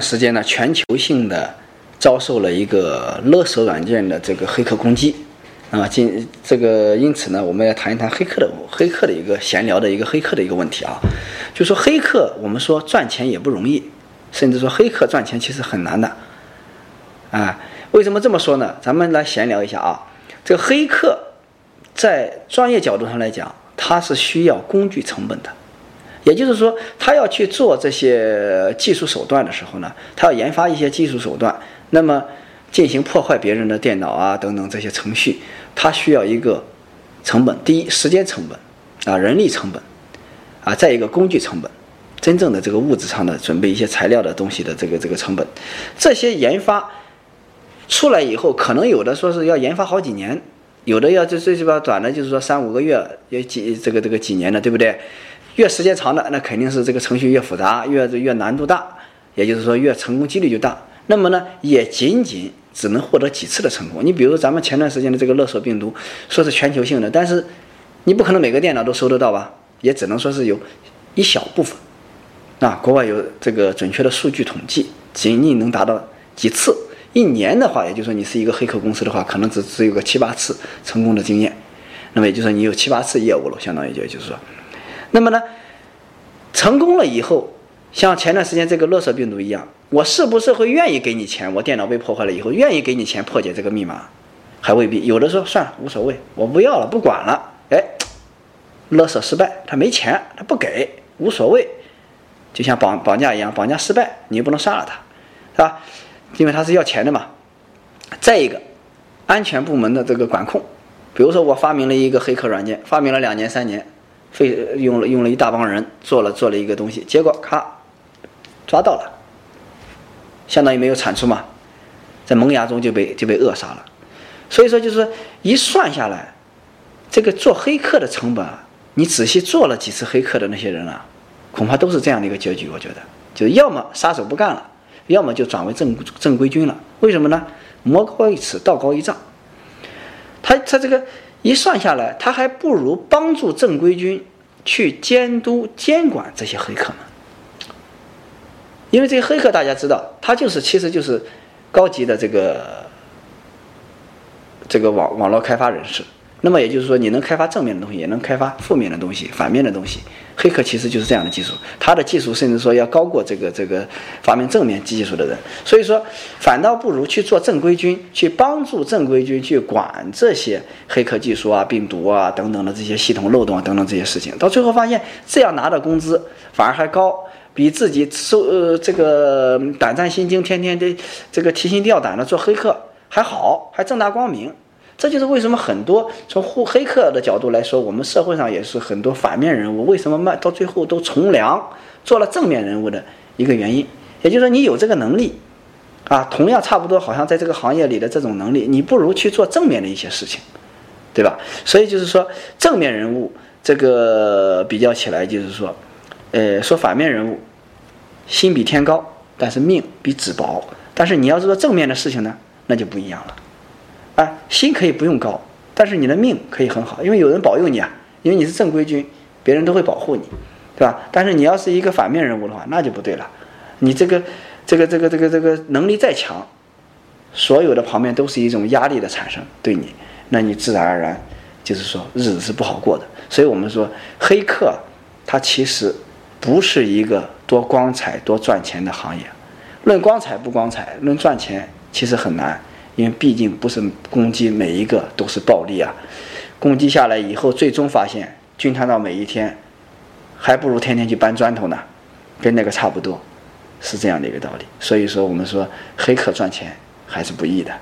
时间呢，全球性的遭受了一个勒索软件的这个黑客攻击。啊，今这个因此呢，我们要谈一谈黑客的黑客的一个闲聊的一个黑客的一个问题啊。就说黑客，我们说赚钱也不容易，甚至说黑客赚钱其实很难的。啊，为什么这么说呢？咱们来闲聊一下啊。这个黑客在专业角度上来讲，他是需要工具成本的，也就是说，他要去做这些技术手段的时候呢，他要研发一些技术手段，那么进行破坏别人的电脑啊等等这些程序。它需要一个成本，第一时间成本啊，人力成本啊，再一个工具成本，真正的这个物质上的准备一些材料的东西的这个这个成本，这些研发出来以后，可能有的说是要研发好几年，有的要最最起码短的，就是说三五个月，也几这个这个几年的，对不对？越时间长的，那肯定是这个程序越复杂，越越难度大，也就是说越成功几率就大。那么呢，也仅仅。只能获得几次的成功。你比如说咱们前段时间的这个勒索病毒，说是全球性的，但是你不可能每个电脑都收得到吧？也只能说是有一小部分。啊，国外有这个准确的数据统计，仅仅能达到几次。一年的话，也就是说你是一个黑客公司的话，可能只只有个七八次成功的经验。那么也就是说你有七八次业务了，相当于就就是说，那么呢，成功了以后。像前段时间这个勒索病毒一样，我是不是会愿意给你钱？我电脑被破坏了以后，愿意给你钱破解这个密码，还未必。有的说算了，无所谓，我不要了，不管了。哎，勒索失败，他没钱，他不给，无所谓。就像绑绑架一样，绑架失败，你又不能杀了他，是吧？因为他是要钱的嘛。再一个，安全部门的这个管控，比如说我发明了一个黑客软件，发明了两年三年，费用了用了一大帮人做了做了一个东西，结果咔。抓到了，相当于没有产出嘛，在萌芽中就被就被扼杀了。所以说，就是一算下来，这个做黑客的成本，你仔细做了几次黑客的那些人啊，恐怕都是这样的一个结局。我觉得，就要么撒手不干了，要么就转为正正规军了。为什么呢？魔高一尺，道高一丈。他他这个一算下来，他还不如帮助正规军去监督监管这些黑客呢。因为这些黑客，大家知道，他就是其实就是高级的这个这个网网络开发人士。那么也就是说，你能开发正面的东西，也能开发负面的东西、反面的东西。黑客其实就是这样的技术，他的技术甚至说要高过这个这个发明正面技术的人。所以说，反倒不如去做正规军，去帮助正规军去管这些黑客技术啊、病毒啊等等的这些系统漏洞啊等等这些事情。到最后发现，这样拿的工资反而还高。比自己受呃这个胆战心惊，天天的这个提心吊胆的做黑客还好，还正大光明。这就是为什么很多从护黑客的角度来说，我们社会上也是很多反面人物，为什么慢到最后都从良，做了正面人物的一个原因。也就是说，你有这个能力，啊，同样差不多，好像在这个行业里的这种能力，你不如去做正面的一些事情，对吧？所以就是说，正面人物这个比较起来，就是说。呃，说反面人物，心比天高，但是命比纸薄。但是你要是说正面的事情呢，那就不一样了。啊，心可以不用高，但是你的命可以很好，因为有人保佑你啊，因为你是正规军，别人都会保护你，对吧？但是你要是一个反面人物的话，那就不对了。你这个、这个、这个、这个、这个能力再强，所有的旁边都是一种压力的产生，对你，那你自然而然就是说日子是不好过的。所以我们说黑客，他其实。不是一个多光彩、多赚钱的行业。论光彩不光彩，论赚钱其实很难，因为毕竟不是攻击每一个都是暴利啊。攻击下来以后，最终发现均摊到每一天，还不如天天去搬砖头呢，跟那个差不多，是这样的一个道理。所以说，我们说黑客赚钱还是不易的。